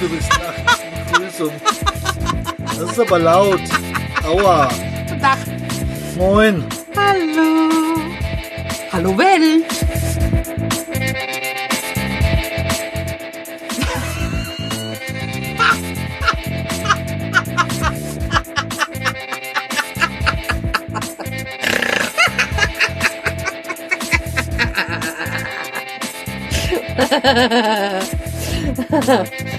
du bist nach Begrüßung. Das ist aber laut. Aua. Guten Tag. Moin. Hallo. Hallo Welt.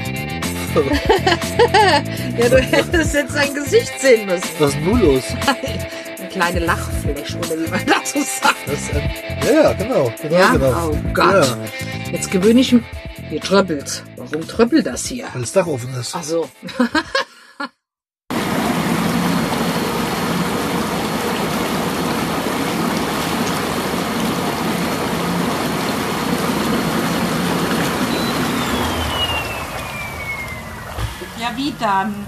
Ja, du hättest jetzt sein Gesicht sehen müssen. Was ist denn nun los? Eine kleine Lachfläche, oder wie man dazu sagt. Das ist ein, ja, genau. genau, Ja? genau. Oh Gott. Ja, Jetzt gewöhne ich mich. Hier tröppelt. Warum tröppelt das hier? weil das Dach offen ist. Ach so. dann?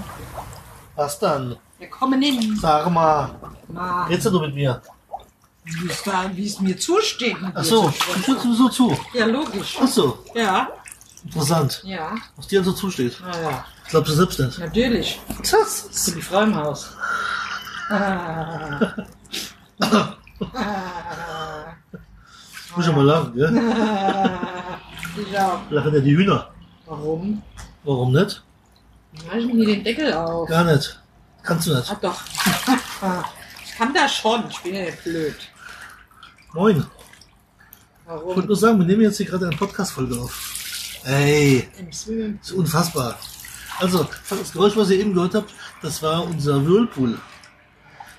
Was dann? Wir kommen hin. Sag mal. Mal, Redst du mit mir? wie es da- wie es mir zusteht. mit Ach dir so, zu sprechen. du schaust so zu. Ja, logisch. Ach so, Ja, interessant. ja. Was dir so zusteht. Naja, Ich glaubst du selbst nicht. natürlich. Das Ich bin die Frau im Haus. Ah. muss ich mal lachen, gell? Ich auch. Lachen ja die Hühner. Warum? Warum nicht? Mach ich mir den Deckel auf. Gar nicht. Kannst du nicht. Ach doch. Ich kann das schon. Ich bin ja nicht blöd. Moin. Ich wollte Warum? nur sagen, wir nehmen jetzt hier gerade eine Podcast-Folge auf. Ey, Im Swimming- ist unfassbar. Also, das Geräusch, was ihr eben gehört habt, das war unser Whirlpool.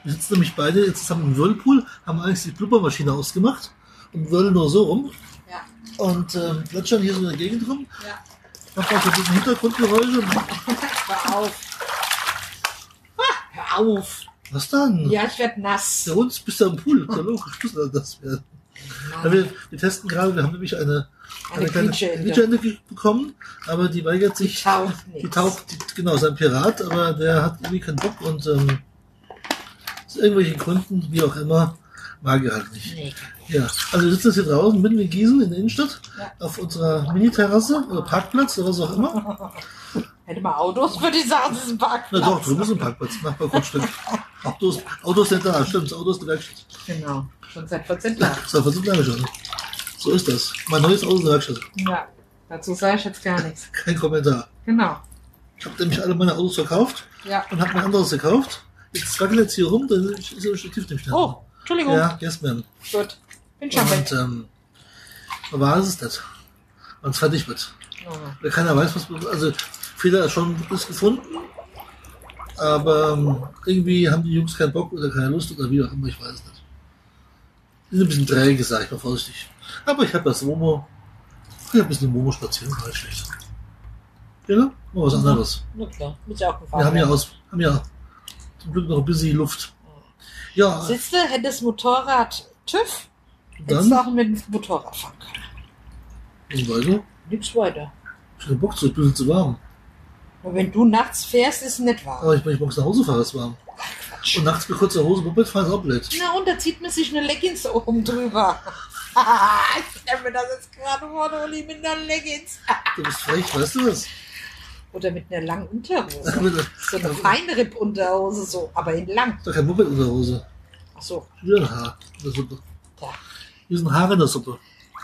Wir sitzen nämlich beide jetzt zusammen im Whirlpool, haben eigentlich die Blubbermaschine ausgemacht und whirlen nur so rum Ja, und ähm, plätschern hier so in der Gegend rum. ja. Machen auch so ein bisschen Hintergrundgeräusche. Hör auf. Hör auf. Was dann? Ja, ich werd nass. Der Hund bist du am Pool. Ist ja logisch, muss er das werden. Ja, wir, wir testen gerade, wir haben nämlich eine, Eine kleine Quietscheente. Quietscheente ge- bekommen, aber die weigert Die sich. taucht Die nicht. taucht, die, genau, ist ein Pirat, aber der hat irgendwie keinen Bock und ähm, aus irgendwelchen Gründen, wie auch immer, mag er halt nicht. Nee. Ja, also wir sitzen jetzt hier draußen mitten in Gießen in der Innenstadt Ja. auf unserer Mini-Terrasse oder Parkplatz oder was auch immer. Hätte mal Autos, würde ich sagen, das ist ein Na Parkplatz. doch, drüben ist ein Parkplatz, Nachbargrundstück. Autos, Autos sind da, stimmt, das Auto ist die Werkstatt. Genau. Schon seit 14 Tagen. Das war versucht lange schon. So ist das. Mein neues Auto ist in der Werkstatt. Ja. Dazu sage ich jetzt gar nichts. Kein Kommentar. Genau. Ich habe nämlich alle meine Autos verkauft Ja. und habe mir anderes gekauft. Jetzt wackelt jetzt hier rum, dann ist der Stativ nicht mehr. Oh, Entschuldigung. Ja, yes, man. Gut. Bin schon. Und ähm, war es das, es fertig wird. Oh. Weil keiner weiß, was also Fehler ist schon ist gefunden, aber ähm, irgendwie haben die Jungs keinen Bock oder keine Lust oder wie auch immer, ich weiß es nicht. Die sind ein bisschen träge, sag ich mal vorsichtig. Aber ich habe das Momo, ich habe ein bisschen Momo spazieren, war nicht schlecht. Ja, ne? Mal was anderes. Na klar, muss ja auch gefallen. Wir haben ja aus, haben ja zum Glück noch ein bisschen Luft. Ja, Siehst du, hätte das Motorrad TÜV, hättest dann, du auch mit dem Motorrad fahren können. und weiter. Nichts weiter. Ich hab Bock zu, ein bisschen zu warm. Und wenn du nachts fährst, ist es nicht warm. Aber ich, wenn ich morgens nach Hause fahre, ist es warm. Quatsch. Und nachts mit kurzer Hose Moped fahren ist auch blöd. Na, und da zieht man sich eine Leggings oben drüber. ich stelle mir das jetzt gerade vor, Uli, mit einer Leggings. Du bist frech, weißt du das? Oder mit einer langen Unterhose. So eine Feinripp-Unterhose, so, aber in lang. doch kein Moped in der Hose. Ach so, ein Haar in der Suppe. ja. Hier sind Haare in der Suppe.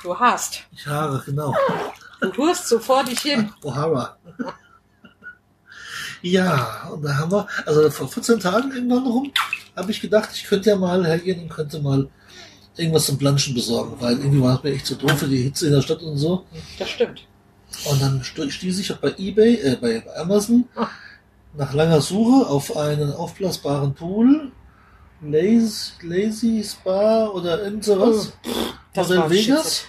Du hast. Ich Haare, genau. Du tust so vor dich hin. O'Hara. Ja, und da haben wir, also vor 14 Tagen irgendwann rum, habe ich gedacht, ich könnte ja mal hergehen und könnte mal irgendwas zum Planschen besorgen, weil irgendwie war es mir echt zu doof für die Hitze in der Stadt und so. Das stimmt. Und dann stieß ich auch bei eBay, äh, bei Amazon Ah. nach langer Suche auf einen aufblasbaren Pool, Lazy, Lazy Spa oder irgend sowas. Das Modell Vegas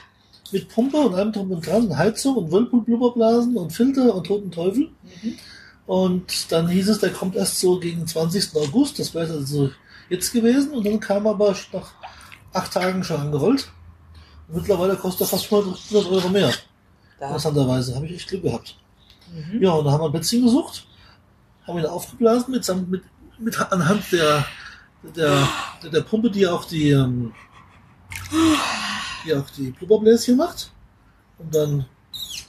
mit Pumpe und allem drum und dran, Heizung und Whirlpool-Blubberblasen und Filter und toten Teufel. Mhm. Und dann hieß es, der kommt erst so gegen 20. August, das wäre also jetzt gewesen. Und dann kam aber nach acht Tagen schon angerollt. Und mittlerweile kostet er fast 100 Euro mehr. Da. Interessanterweise habe ich echt Glück gehabt. Mhm. Ja, und dann haben wir ein Bettchen gesucht, haben ihn aufgeblasen mit, mit, mit anhand der, der, der, der Pumpe, die auch die, ähm, die auch die Blubberbläschen macht. Und dann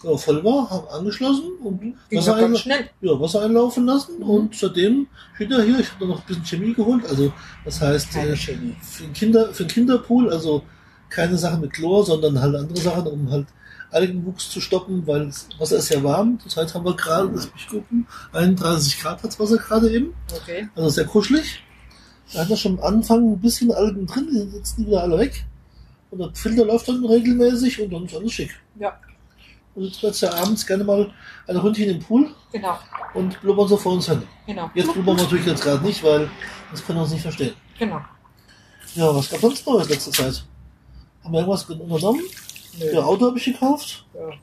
ja, voll war, haben angeschlossen und Wasser, einla ja, Wasser einlaufen lassen Mhm. und seitdem steht er hier. Ich habe da noch ein bisschen Chemie geholt. Also das heißt äh, für den Kinder, für den Kinderpool, also keine Sachen mit Chlor, sondern halt andere Sachen, um halt Algenwuchs zu stoppen, weil das Wasser ist ja warm. Zurzeit haben wir gerade, lass mich gucken, 31 Grad hat das Wasser gerade eben. Okay. Also sehr kuschelig. Da hat er schon am Anfang ein bisschen Algen drin, die sind jetzt wieder alle weg. Und der Filter läuft dann regelmäßig und dann ist alles schick. Ja, Und jetzt wird's ja abends gerne mal ein Ründchen im Pool genau. und blubbern so vor uns hin. Genau. Jetzt blubbern wir natürlich jetzt gerade nicht, weil das können wir uns nicht verstehen. Genau. Ja, was gab sonst Neues letzte Zeit? Haben wir irgendwas unternommen? Nö. Ja, Auto habe ich gekauft. Ja, Was haben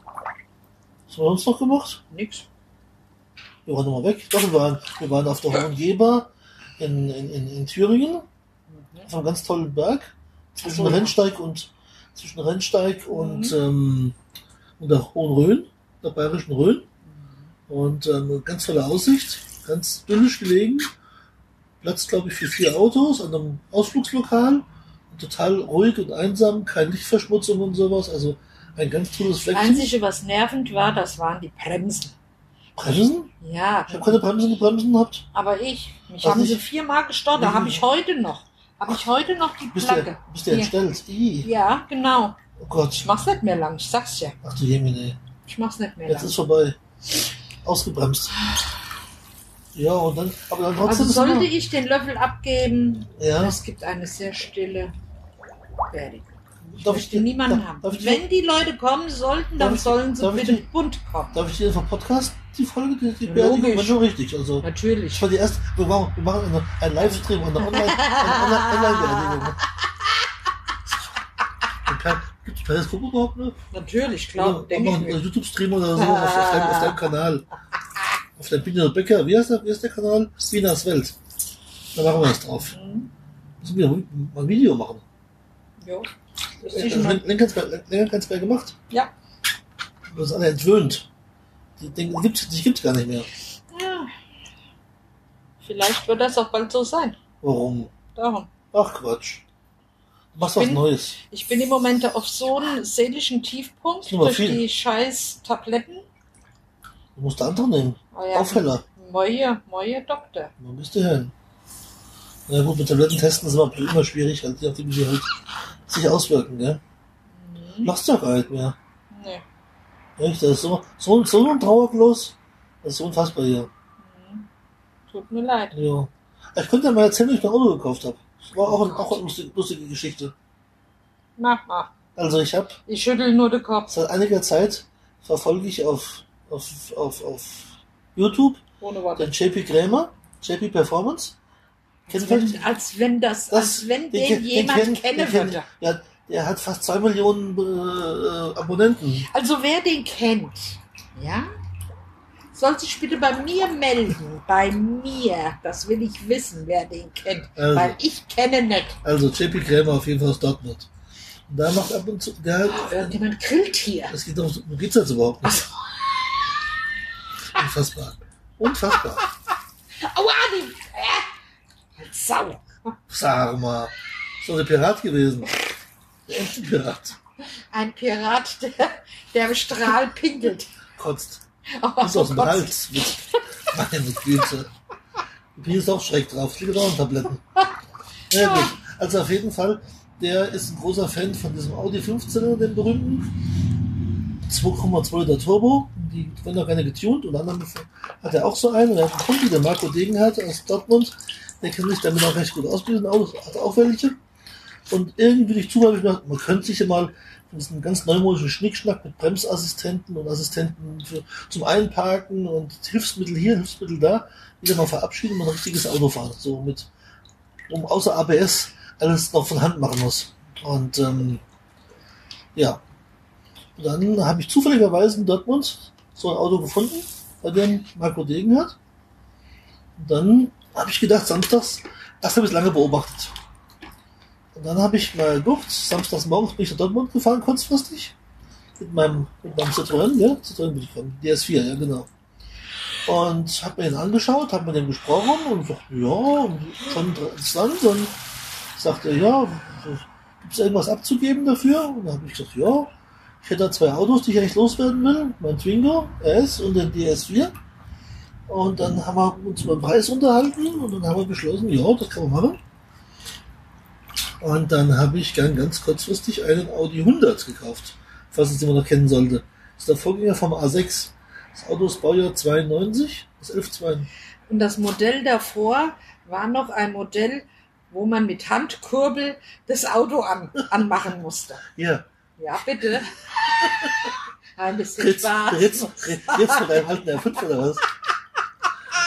wir sonst noch gemacht? nix. Wir waren nochmal weg. Doch, wir waren, wir waren auf der Hohen Geber in, in, in, in Thüringen. Mhm. auf einem ganz tollen Berg zwischen so, ja. Rennsteig und zwischen Rennsteig und, Mhm. ähm, und der Hohen Rhön, der bayerischen Rhön. Und ähm, ganz tolle Aussicht, ganz dünnisch gelegen. Platz, glaube ich, für vier Autos an einem Ausflugslokal. Total ruhig und einsam, keine Lichtverschmutzung und sowas. Also ein ganz tolles Das Fleckchen. Einzige, was nervend war, das waren die Bremsen. Bremsen? Ja, Ich habe keine Bremsen, die Bremsen habt. aber ich. Mich Was haben nicht? sie viermal gestorben. Da Mhm. habe ich heute noch. Habe ich heute noch die Bist Plagge. du, bist du entstellt? Ja, genau. Oh Gott. Ich mach's nicht mehr lang. Ich sag's ja. Ach du Jemine. Ich mach's nicht mehr Jetzt lang. ist vorbei. Ausgebremst. Ja, und dann, aber dann trotzdem Also sollte ich den Löffel abgeben, Ja, es gibt eine sehr stille Ich Darf ich dir- niemanden haben. darf Wenn die Leute kommen sollten, dann ich- sollen sie bitte dir- bunt kommen. darf ich dir vom Podcast die Folge, die, die logisch. war schon richtig. Also, das Natürlich. war die erste, wir machen, wir machen eine, einen Livestream und eine Online- eine Online- Online-Beerdigung. Gibt es Periskop überhaupt noch? Natürlich, klar. Ich machen einen YouTube-Stream oder so auf, auf, deinem, auf deinem Kanal. Auf der Biene Becker, wie heißt der, wie heißt der Kanal? Binas Welt. Da machen wir das drauf. Mhm. Müssen wir mal ein Video machen. Jo. Das ist Äh, länger ganz mehr gemacht. Ja. Wir sind alle entwöhnt. Die Dinge die gibt's, die gibt's gar nicht mehr. ja. Vielleicht wird das auch bald so sein. Warum? Darum. Ach Quatsch. Du machst was bin- Neues. Ich bin im Moment auf so einem seelischen Tiefpunkt durch viel. die scheiß Tabletten. Du musst andere nehmen. Oh ja. Aufheller. Neue, neue Doktor. Wo bist du hin? Na gut, mit Tabletten testen ist immer, immer schwierig, halt, nachdem, die halt sich auswirken, gell? Mhm. Machst du ja gar nicht mehr. Nee. Echt? Das ist so, so, so ein Trauerklos. Das ist so unfassbar hier. Mhm. Tut mir leid. Ja. Ich könnte ja mal erzählen, wie ich mein Auto gekauft habe. Das war auch, auch eine lustige, lustige Geschichte. Mach mal. Also ich habe Ich schüttel nur den Kopf. seit einiger Zeit verfolge ich auf, auf, auf, auf YouTube Ohne Worte. den JP Krämer, JP Performance. Als wenn, als wenn das, Das- als wenn den den, den jemand kenn- kennen den kenn- würde. Ja, der hat fast zwei Millionen äh, Abonnenten. Also wer den kennt, ja, soll sich bitte bei mir melden. Bei mir. Das will ich wissen, wer den kennt. Also. Weil ich kenne nicht. Also JP Krämer auf jeden Fall aus Dortmund. Und da macht ab und zu, der, Irgendjemand grillt hier. es geht doch, wo geht's jetzt überhaupt nicht? Unfassbar. Unfassbar. Aua, die äh, Sau. Sag mal. Ist doch der Pirat gewesen. Der echte Pirat. Ein Pirat, der, der im Strahl pinkelt. Kotzt. Oh, Ist aus dem. Hals. Meine Güte. Bin jetzt auch schräg drauf. Liege auch in Tabletten. Ja, gut. Also auf jeden Fall, der ist ein großer Fan von diesem Audi 15er, dem berühmten. 2,2 Liter Turbo. Die werden auch gerne getuned. Und anderen hat er auch so einen. Und er hat einen Kumpel, der Marco Degenhardt aus Dortmund. Der kennt sich damit auch recht gut aus mit diesen. Hat auch welche. Und irgendwie durch Zufall habe ich gedacht, man könnte sich ja mal von diesem ganz neumodischen Schnickschnack mit Bremsassistenten und Assistenten für, zum Einparken und Hilfsmittel hier, Hilfsmittel da, wieder mal verabschieden und ein richtiges Auto fahren. So mit, um außer ABS alles noch von Hand machen muss. Und ähm, ja. Dann habe ich zufälligerweise in Dortmund so ein Auto gefunden, bei dem Marco Degen hat. Und dann habe ich gedacht, samstags, das habe ich lange beobachtet. Und dann habe ich mal geguckt, samstags morgens bin ich nach Dortmund gefahren, kurzfristig. Mit meinem, mit meinem Citroën, ja, Citroën bin ich gefahren, DS4, ja, genau. Und habe mir den angeschaut, habe mit dem gesprochen und sagte, ja, und schon interessant. Und sagte, ja, gibt es irgendwas abzugeben dafür? Und dann habe ich gesagt, ja, Ich hätte da zwei Autos, die ich eigentlich loswerden will. Mein Twingo RS und den DS4. Und dann haben wir uns über den Preis unterhalten und dann haben wir beschlossen, ja, das kann man machen. Und dann habe ich ganz, ganz kurzfristig einen Audi 100 gekauft, falls es jemand noch kennen sollte. Das ist der Vorgänger vom A6. Das Auto ist Baujahr 92, das 1192. Und das Modell davor war noch ein Modell, wo man mit Handkurbel das Auto an, anmachen musste. Ja, Ja, bitte. Ein bisschen jetzt, Spaß. jetzt, jetzt mit einem alten R5 oder was?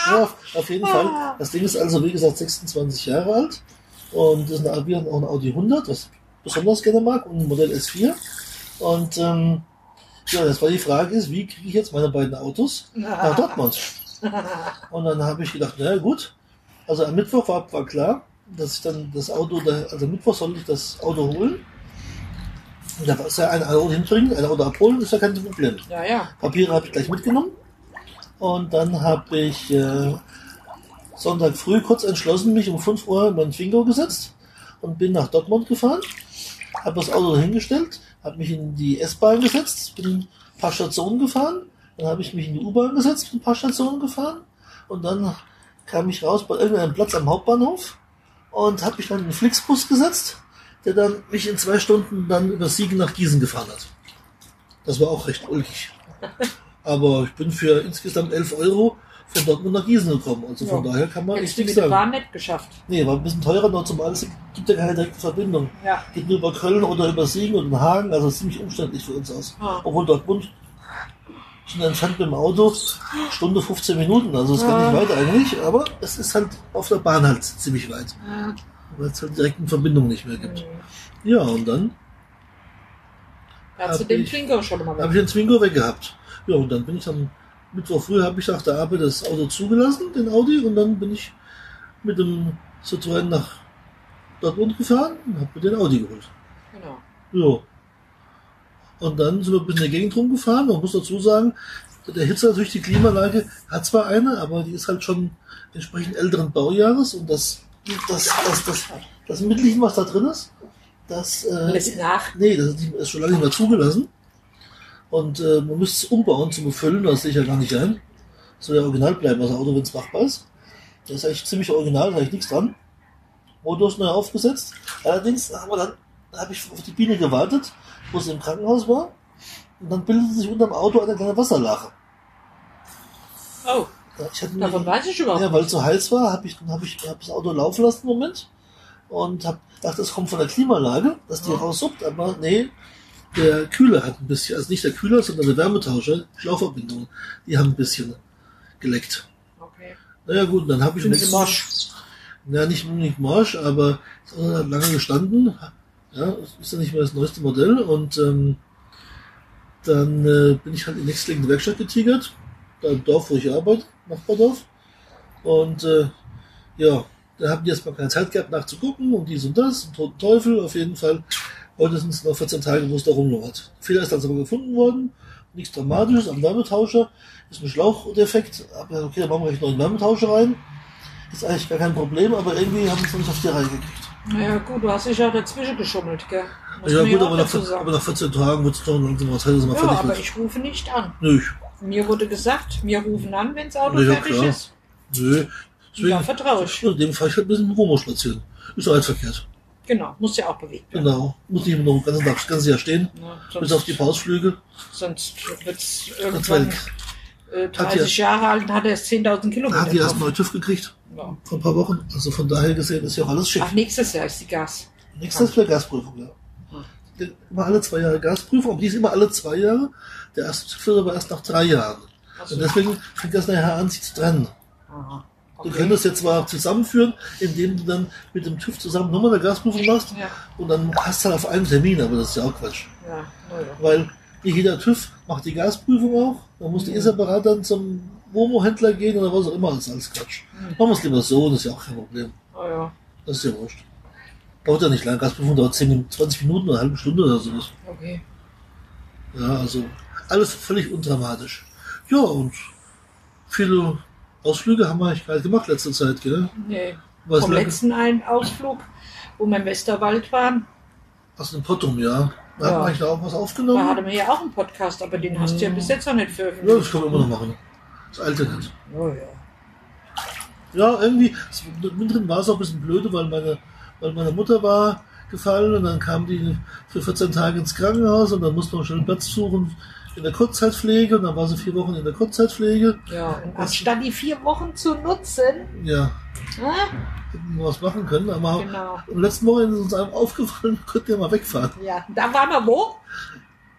Ja, auf, auf jeden Fall. Das Ding ist also, wie gesagt, 26 Jahre alt. Und ist ein, wir haben auch ein Audi 100, was ich besonders gerne mag, und ein Modell S4. Und ähm, ja, das war die Frage ist, wie kriege ich jetzt meine beiden Autos nach Dortmund? Und dann habe ich gedacht, na ja, gut. Also am Mittwoch war, war klar, dass ich dann das Auto, also am Mittwoch sollte ich das Auto holen. Da ist ja ein Auto hinbringen, ein Auto abholen, ist ja kein Problem. Ja, ja. Papiere habe ich gleich mitgenommen. Und dann habe ich äh, Sonntag früh kurz entschlossen, mich um 5 Uhr in mein Twingo gesetzt und bin nach Dortmund gefahren. Habe das Auto hingestellt, habe mich in die S-Bahn gesetzt, bin ein paar Stationen gefahren. Dann habe ich mich in die U-Bahn gesetzt, bin ein paar Stationen gefahren. Und dann kam ich raus bei irgendeinem Platz am Hauptbahnhof und habe mich dann in den Flixbus gesetzt, der dann mich in zwei Stunden dann über Siegen nach Gießen gefahren hat. Das war auch recht ulkig. Aber ich bin für insgesamt 11 Euro von Dortmund nach Gießen gekommen. Also von Ja. daher kann man Hättest echt du nichts mit der sagen. Bahn nicht geschafft. Nee, war ein bisschen teurer noch zumal es gibt ja keine direkte Verbindung. Ja. Geht nur über Köln oder über Siegen und Hagen, also ziemlich umständlich für uns aus. Ah. Obwohl Dortmund sind entfernt mit dem Auto Stunde 15 Minuten, also es ist gar nicht weit eigentlich, aber es ist halt auf der Bahn halt ziemlich weit, Ja. Weil es halt direkten Verbindungen nicht mehr gibt. Mhm. Ja, und dann Da hast du den Twingo schon mal habe ich den Zwingo weggehabt. Ja, und dann bin ich dann Mittwoch früh habe ich nach der Arbeit das Auto zugelassen, den Audi, und dann bin ich mit dem Citroën nach Dortmund gefahren und habe mir den Audi geholt. Genau. Ja. Und dann sind wir ein bisschen in der Gegend rumgefahren. Man muss dazu sagen, der Hitzer durch die Klimaanlage hat zwar eine, aber die ist halt schon entsprechend älteren Baujahres und das, das, das, das, das Mittelchen, was da drin ist, das, äh, Lässt nach. nee, das ist, nicht, ist schon lange nicht mehr zugelassen. Und äh, man müsste es umbauen zum Befüllen, das sehe ich ja gar nicht ein. Soll ja original bleiben, das Auto, wenn es machbar ist. Das ist eigentlich ziemlich original, da ist eigentlich nichts dran. Motor ist neu aufgesetzt. Allerdings haben wir dann, da habe ich auf die Biene gewartet, wo sie im Krankenhaus war. Und dann bildete sich unterm Auto eine kleine Wasserlache. Oh, Ja, Ich hatte davon weiß ich überhaupt ja, weil es so heiß war, habe ich, dann hab ich hab das Auto laufen lassen im Moment und hab gedacht, das kommt von der Klimaanlage, dass die Ja. raussuppt, aber nee, der Kühler hat ein bisschen, also nicht der Kühler, sondern der Wärmetauscher, Schlauchverbindungen, die haben ein bisschen geleckt. Okay. Naja gut, dann habe ich nächstes- morsch? Ja, nicht unbedingt morsch, aber es hat lange gestanden. Ja, ist ja nicht mehr das neueste Modell und ähm, dann äh, bin ich halt in die nächstliegende Werkstatt getigert, da im Dorf, wo ich arbeite, Nachbardorf. Und äh, ja, da haben die erstmal keine Zeit gehabt nachzugucken und dies und das, und toten Teufel, auf jeden Fall. Heute sind es noch 14 Tage, wo es da rumlungert. Fehler ist dann aber gefunden worden, nichts Dramatisches am Wärmetauscher, ist ein Schlauchdefekt, aber okay, dann machen wir gleich noch einen Wärmetauscher rein. Ist eigentlich gar kein Problem, aber irgendwie haben wir es noch nicht auf die Reihe gekriegt. Naja, gut, du hast dich ja dazwischen geschummelt, gell? Muss ja gut, aber nach, aber nach 14 Tagen wird es doch langsam mal Zeit, dass man Ja, fertig aber wird. ich rufe nicht an. Nö, Mir wurde gesagt, wir rufen an, wenn das Auto Ja, fertig klar. ist. nö. Deswegen, Ja, vertraue ich. in dem Fall ich halt ein bisschen Womo spazieren. Ist doch halt verkehrt. Genau, muss ja auch bewegt werden. Genau. Muss nicht immer noch den ganzen Tag, das ganze Jahr stehen. Ja, Bis sonst auf die Pausflüge. sonst wird es irgendwann äh, Hat 30 Jahre alt und hat er 10.000 Da Kilometer. hat die erst mal TÜV gekriegt. Ja. Vor ein paar Wochen. Also von daher gesehen ist ja auch alles schick. Ach, nächstes Jahr ist die Gas. Nächstes ist wieder Gasprüfung, ja. Der- Immer alle zwei Jahre Gasprüfung, aber die ist immer alle zwei Jahre. Der erste TÜV wird aber erst nach drei Jahren. Also, Und deswegen fängt das nachher an, sich zu trennen. aha. Du Okay. könntest jetzt zwar zusammenführen, indem du dann mit dem TÜV zusammen nochmal eine Gasprüfung machst Ja, und dann hast du halt auf einen Termin, aber das ist ja auch Quatsch. ja, naja. Weil nicht jeder TÜV macht die Gasprüfung auch, dann musst du eh separat dann zum Momo-Händler gehen oder was auch immer, das ist alles Quatsch. Hm. Machen wir es lieber so, das ist ja auch kein Problem. Ja. Das ist ja wurscht. Dauert ja nicht lang, Gasprüfung dauert 10, Min- 20 Minuten oder eine halbe Stunde oder sowas. Okay. Ja, also alles völlig undramatisch. Ja, und viele Ausflüge haben wir eigentlich gar nicht gemacht letzte Zeit, gell? Nee. Was Vom lange- letzten einen Ausflug, wo wir im Westerwald waren, Aus dem Pottum, ja. Da Ja. hat man ja auch was Da aufgenommen. hatte mir ja auch einen Podcast, aber den hast du ja bis jetzt noch nicht Ja, veröffentlicht. das kann man immer noch machen. Das alte nicht. Oh, ja. Ja, irgendwie, mittendrin war es auch ein bisschen blöde, weil meine, weil meine Mutter war gefallen und dann kam die für 14 Tage ins Krankenhaus und dann musste man schon einen Platz suchen in der Kurzzeitpflege und dann war sie vier Wochen in der Kurzzeitpflege. ja. Und anstatt die vier Wochen zu nutzen, Ja, äh, hätten wir was machen können, aber genau. am letzten Wochenende ist uns einem aufgefallen, könnten wir mal wegfahren. Ja, da waren wir wo?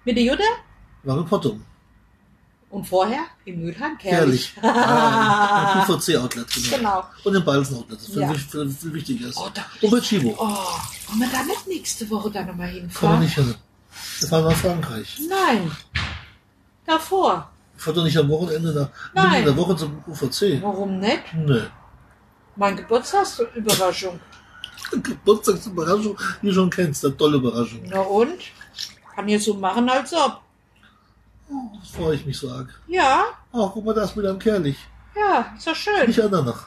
Mit der Jutta? War in Pottum. Und vorher in Mülheim, Herrlich. Kerlich. Ja, Im QVC-Outlet, genau. genau. Und im Balsen-Outlet, das viel, Ja. viel, viel wichtiger ist. Oh, da, Und bei Chibo. oh, wollen wir da nicht nächste Woche dann nochmal Kann man hinfahren? nicht hin. Wir fahren nach Frankreich. Nein. Davor. Ich fahre doch nicht am Wochenende nach, Nein. in der Woche zum UVC. Warum nicht? Nee. Mein Geburtstagsüberraschung. Geburtstagsüberraschung, die du schon kennst, eine tolle Überraschung. Na und? Kann jetzt so machen, als ob. Oh, das freue ich mich so arg. Ja, Oh, guck mal, da ist wieder ein Kerlich. ja, ist doch schön. Nicht einer noch.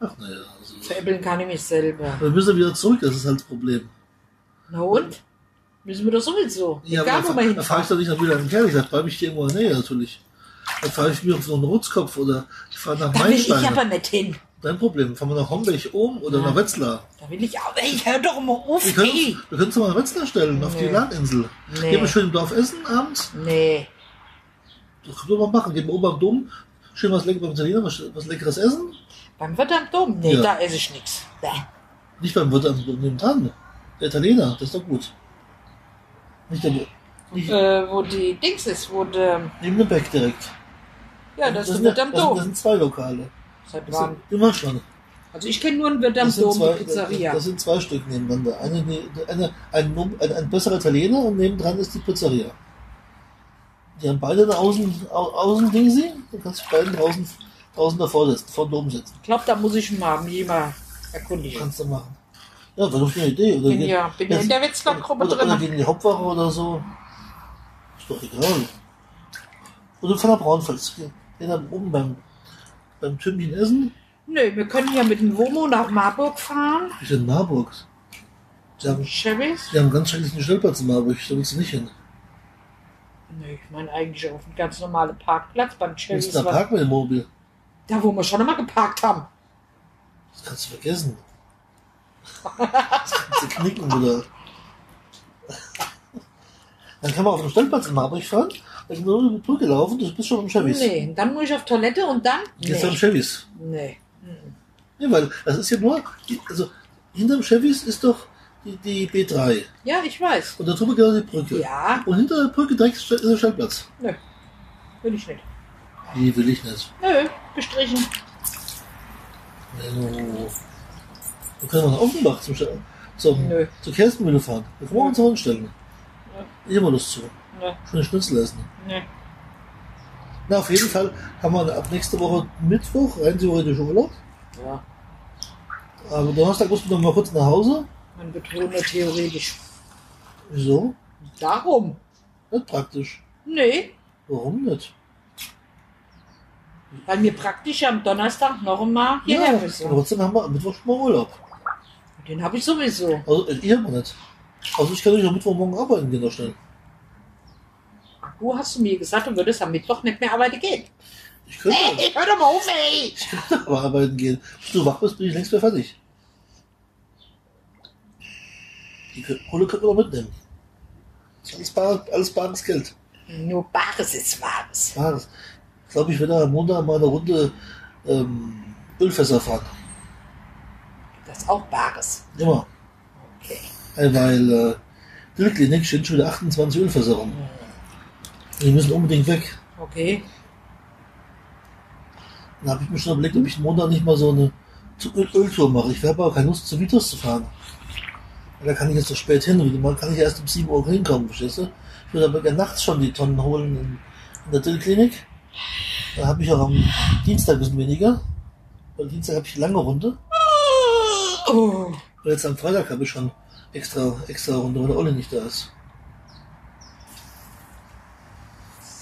Ach naja, also. veräppeln kann ich mich selber. Wir müssen wieder zurück, das ist halt das Problem. Na und? Müssen wir doch sowieso. Ja, Egal, aber wo da, wir da fahre ich doch nicht nach wieder in Kerlich, da bleibe ich dir irgendwo in der Nähe natürlich. Da fahre ich mir auf so einen Rutzkopf oder ich fahre nach Da will ich Mainstein. aber nicht hin. Dein Problem. Fahren wir nach Homberg oben oder Ja. nach Wetzlar? Da will ich auch. Ey, hör doch mal auf, Wir können, ey. wir können uns mal nach Wetzlar stellen, auf die Nee. Lahninsel. Nee. Gehen wir schön im Dorf essen abends. Nee. Das können wir mal machen. Gehen wir oben am Dom, schön was lecker beim Italiener, was, was leckeres essen. Beim Wirt am Dom? Nee, Ja. da esse ich nichts. Nicht beim Wirt am Dom, nebenan. Der Italiener, das ist doch gut. Nicht der, nicht Äh, wo die Dings ist, wo der. neben dem Beck direkt. Ja, das ist sind, der Wirt am das, sind, das Dom. sind zwei Lokale. Seit wann? immer schon. Also ich kenne nur einen Wirt am Das sind, Dom, zwei, die Pizzeria. das sind zwei Stück nebeneinander. Eine, eine, ein, ein, ein besserer Italiener und nebendran ist die Pizzeria. Die haben beide eine Außen, Au- Außendingsi. Du kannst dich beiden draußen, draußen davor setzen, vor dem Dom setzen. Ich glaube, da muss ich mal mich mal erkundigen. Kannst du machen. Ja, war doch eine Idee. Oder Bin gehen- ja, bin ja in der Wetzlar-Gruppe oder, oder drin. gehen in die Hauptwache oder so. Ist doch egal. Oder von der Braunfels. Gehen dann oben beim, beim Tümmchen essen. Nö, wir können ja mit dem Womo nach Marburg fahren. Ich in Marburg. Die haben, Chevys? die haben einen ganz schrecklichen Stellplatz in Marburg. Da willst du nicht hin. Nö, ich meine eigentlich auf einen ganz normalen Parkplatz beim Chevys. du da was- dem Mobil? Da, wo wir schon einmal geparkt haben. Das kannst du vergessen. Das kannst du knicken, oder? Dann kann man auf dem Stellplatz in Marburg fahren. Man nur über die Brücke laufen. Du bist schon am Chevys. Nee, dann muss ich auf Toilette und dann? Jetzt am Nee. Chevys. nee. Ja, weil das ist ja nur, also hinterm Chevys ist doch die, die B3. Ja, ich weiß. Und da drüber genau die Brücke. Ja, Und hinter der Brücke direkt ist der Stellplatz. nö. Will ich nicht. Die will ich nicht. Nö, gestrichen. Wir können mal nach Offenbach zum, zum, Nö. zur Kerstenmühle fahren. Da können wir uns auch hinstellen. Ich immer Lust zu. Nö, Schöne Schnitzel essen. nö. Na, auf jeden Fall haben wir ab nächste Woche Mittwoch rein theoretisch Urlaub. Ja, Aber Donnerstag musst du noch mal kurz nach Hause. man betone theoretisch. Wieso? Darum. Nicht praktisch. Nee, Warum nicht? weil wir praktisch am Donnerstag noch einmal Ja, hierher aber müssen. trotzdem haben wir am Mittwoch schon mal Urlaub. Den habe ich sowieso. Also, äh, ihr aber nicht. Also, ich kann euch am Mittwochmorgen arbeiten gehen, da schnell. Du hast mir gesagt, du würdest am Mittwoch nicht mehr arbeiten gehen. Ich könnte, Ey, hör doch mal auf, ey! ich könnte aber arbeiten gehen. Bis du wach bist, bin ich längst wieder fertig. Die Kohle könnte man noch mitnehmen. Das ist alles, bar, alles bares Geld. Nur Bares ist Wahres. Bares. Ich glaube, ich werde am Montag mal eine Runde ähm, Ölfässer fahren. Das ist auch Bares. Immer. Okay. Äh, Weil äh, Dillklinik stehen schon wieder 28 Ölfässer rum. Die müssen unbedingt weg. Okay. Dann habe ich mir schon überlegt, ob ich Montag nicht mal so eine Öl Öltour mache. Ich habe aber keine Lust, zu Vitos zu fahren. Weil da kann ich jetzt so spät hin. Man kann ich erst um 7 Uhr hinkommen, verstehst du? Ich würde aber gerne nachts schon die Tonnen holen in, in der Dillklinik. Da habe ich auch am Dienstag ein bisschen weniger. Weil Dienstag habe ich eine lange Runde. Oh. Und jetzt am Freitag habe ich schon extra, extra Runde, weil der Olle nicht da ist.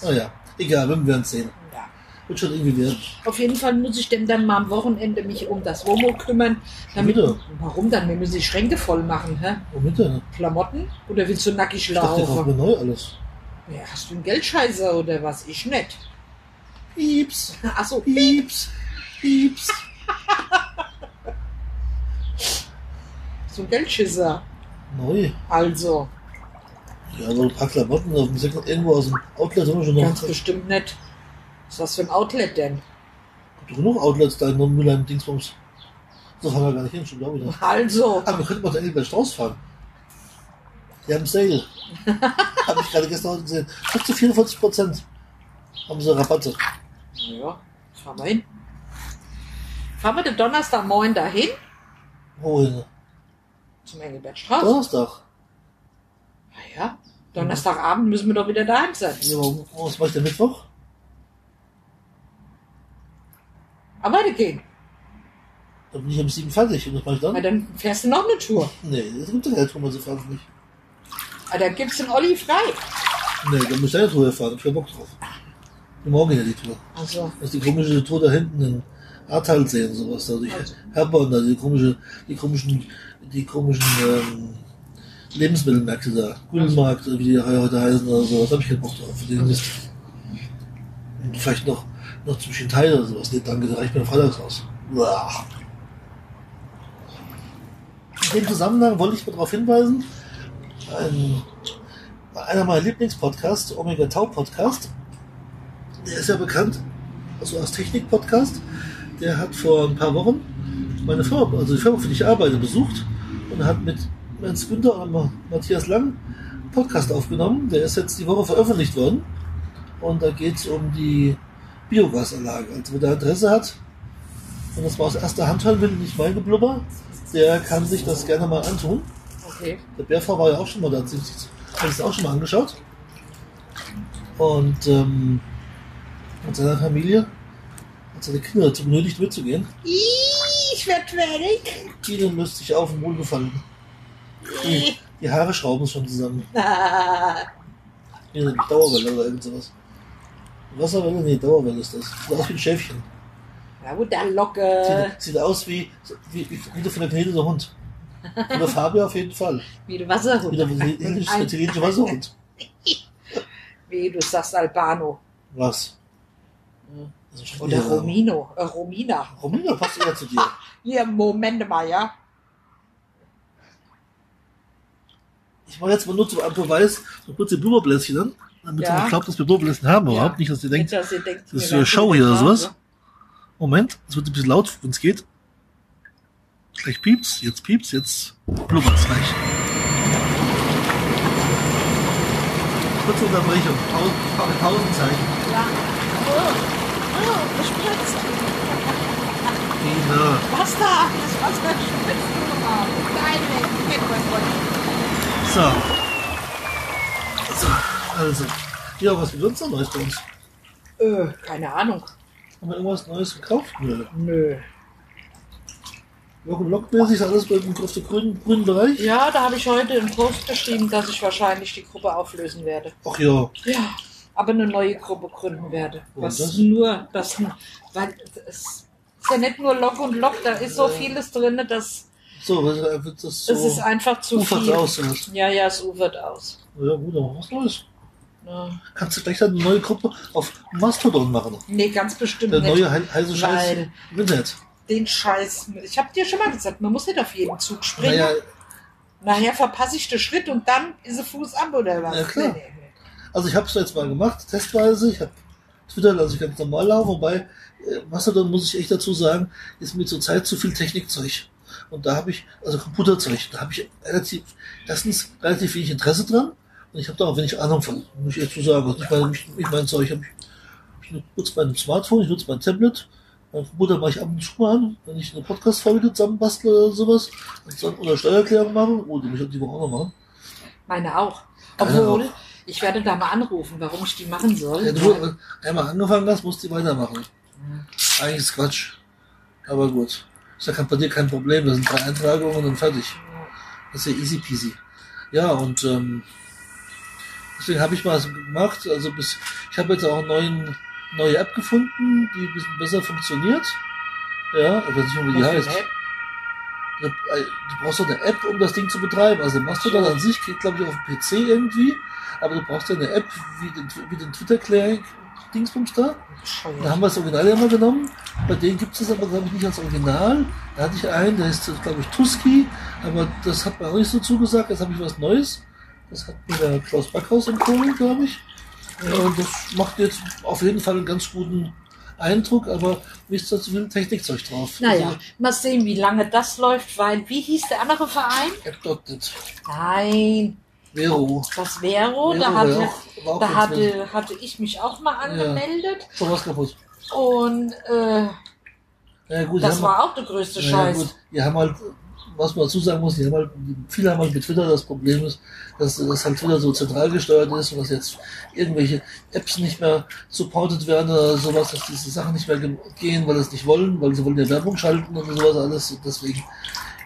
Naja, egal, wenn wir uns sehen. Ja. Wird schon irgendwie werden. Auf jeden Fall muss ich denn dann mal am Wochenende mich um das Womo kümmern. Damit, warum dann? Wir müssen die Schränke voll machen, hä? Womit denn? Klamotten? Oder willst du nackig Ich dachte, ich kaufe mir laufen? neu alles. Ja, hast du einen Geldscheißer oder was? Ich nicht. Pieps, Achso, pieps, pieps. so ein Geldschisser. Neu. Also, Ja, so ein paar Klamotten auf dem Second irgendwo aus dem Outlet haben wir schon noch. ganz bestimmt nicht. Was ist das für ein Outlet denn? Gibt genug Outlets da in Mülheim Dingsbums. So fahren wir gar nicht hin, schon glaube ich. nicht. Also, Ah, wir könnten mal zu Engelbert Strauß fahren. Die haben Sale. Habe ich gerade gestern gesehen. Bis zu 44 Prozent haben sie Rabatte. ja, fahren wir hin. Fahren wir den Donnerstagmorgen dahin? Wohin? Zum Engelbertstraße. Donnerstag. Ja, Donnerstagabend müssen wir doch wieder daheim sein. Ja, was ich denn Mittwoch? Aber weitergehen. Dann bin ich sieben fertig. Und was mache ich dann? dann fährst du noch eine Tour. Nee, es gibt ja keine Tour, so für mich. Aber da gibt's den Olli frei. Nee, dann muss ich eine Tour fahren. Ich hab Bock drauf. Die morgen ja die Tour. Also, Das ist die komische Tour da hinten in Ahrtalsee und sowas. Da durch Also. Herborn, da die komische, die komischen, die komischen ähm, Lebensmittelmärkte da. Oder wie die heute heißen oder sowas. Da hab ich keinen Bock drauf. Vielleicht noch, noch zum Schinteil oder sowas. Nee, danke, da reicht mir ein Freitagshaus. Uah. In dem Zusammenhang wollte ich mal darauf hinweisen, ein, einer meiner Lieblingspodcasts, Omega Tau Podcast, der ist ja bekannt, also als Technik-Podcast, der hat vor ein paar Wochen meine Firma, also die Firma, für die ich arbeite, besucht und hat mit Jens Günther und Ma- Matthias Lang einen Podcast aufgenommen. Der ist jetzt die Woche veröffentlicht worden und da geht es um die Biogasanlage. Also wer da Interesse hat und das mal aus erster Hand hören will, nicht mein Geblubber, der kann sich das gerne mal antun. okay. Der Bärfahrer war ja auch schon mal da, hat sich das auch schon mal angeschaut. Und ähm, mit seiner Familie hat seine Kinder dazu benötigt mitzugehen. Ich werd weg. Ihnen löst sich auf und wohlgefallen. Die, die Haare schrauben schon zusammen. Ah, Hier nämlich Dauerwelle oder irgend sowas. Wasserwelle? Nee, Dauerwelle ist das. Sieht aus wie ein Schäfchen. Na gut, der Locke. Sieht, sieht aus wie, wie, wie, wie von der Knete der Hund. Von der Farbe auf jeden Fall. Wie der Wasserhund. Wie der italienische, Wasserhund. Wie du sagst Albano. Was? Schon Oder Romino. Äh, Romina. Romina passt eher zu dir. Hier, Moment mal, ja. Ich mache jetzt mal nur zum Beweis so kurz die Blubberbläschen an, damit Ja. ihr glaubt, dass wir Blubberbläschen haben Ja. überhaupt. Nicht, dass ihr denkt, Nicht, dass ihr denkt, das ist hier wären Show hier oder sowas. Moment, es wird ein bisschen laut, wenn es geht. Gleich piept's, jetzt piept's, jetzt blubbert's gleich. Kurze Unterbrechung, Pause, Pa- Pausenzeichen. Ja. Oh, oh, gespritzt. Ina, Was da? Das Wasser spritzt du mal. Deine, kennt man wohl. So. So, also. Ja, was noch Neues bei uns? Äh, keine Ahnung. Haben wir irgendwas Neues gekauft? Nö. Nö. Ist alles dem grünen, grünen Bereich? Ja, da habe ich heute einen Post geschrieben, dass ich wahrscheinlich die Gruppe auflösen werde. Ach ja, Ja, aber eine neue Gruppe gründen werde. Und Was das? nur, das, weil es ist ja nicht nur Lock und Lock, da ist so vieles drin, dass so, was äh, wird das so? es ist einfach zu ufert's viel. aus. Ja, ja, es ufert aus. Ja gut, aber was Neues. Ja. Kannst du gleich dann eine neue Gruppe auf Mastodon machen? Nee, ganz bestimmt Der nicht. neue hei- heiße Scheiß im Internet. Den Scheiß. Ich habe dir schon mal gesagt, man muss nicht auf jeden Zug springen. Naja, Nachher verpasse ich den Schritt und dann ist er Fuß ab oder was? Ja, klar. Nee, nee, nee. also ich habe es jetzt mal gemacht, testweise. Ich habe Twitter lasse ich ganz normal laufen, wobei äh, Mastodon, muss ich echt dazu sagen, ist mir zurzeit zu viel Technikzeug. Und da habe ich, also Computerzeug, da habe ich relativ, erstens relativ wenig Interesse dran und ich habe da auch wenig Ahnung von, muss ich dazu sagen. Also ich meine, nicht, nicht mein Zeug, ich, ich nutze mein Smartphone, ich nutze mein Tablet, mein Computer mache ich ab und zu mal an, wenn ich eine Podcast-Folge zusammenbastle oder sowas, oder Steuererklärung mache, oh, die muss ich die Woche auch noch machen. Meine auch. Obwohl, ich werde da mal anrufen, warum ich die machen soll. Ja, du äh, einmal angefangen hast, musst du weitermachen. Mhm. Eigentlich ist Quatsch. Aber gut. Kein- bei dir kein Problem. Das sind drei Eintragungen und dann fertig. Das ist ja easy peasy. Ja, und ähm, deswegen habe ich mal so gemacht. Also bis ich habe jetzt auch neuen neue App gefunden, die ein bisschen besser funktioniert. Ja, ich weiß nicht, wie die Was heißt. eine App? Du brauchst doch eine App, um das Ding zu betreiben. Also machst du dann an sich, geht glaube ich auf dem PC irgendwie, aber du brauchst ja eine App wie den, wie den Twitter-Dingsbums da. Da haben wir das Original ja mal genommen. Bei denen gibt es das aber, glaube ich, nicht als Original. Da hatte ich einen, der ist, glaube ich, Tuski, aber das hat mir auch nicht so zugesagt. Jetzt habe ich was Neues. Das hat mir der Klaus Backhaus empfohlen, glaube ich. Ja, und das macht jetzt auf jeden Fall einen ganz guten Eindruck, aber nicht so viel Technikzeug drauf. Naja, Also, mal sehen, wie lange das läuft, weil, wie hieß der andere Verein? App.net. Nein, Vero. das Vero, Vero da, hatte, ja da hatte, hatte ich mich auch mal angemeldet Schon was kaputt. und äh, Ja, gut, das war auch der größte Ja, Scheiß. gut, die haben halt, was man dazu sagen muss, haben halt, viele haben halt mit Twitter das Problem ist, dass das halt Twitter so zentral gesteuert ist und dass jetzt irgendwelche Apps nicht mehr supported werden oder sowas, dass diese Sachen nicht mehr ge- gehen, weil sie es nicht wollen, weil sie wollen ja Werbung schalten und sowas alles. Und deswegen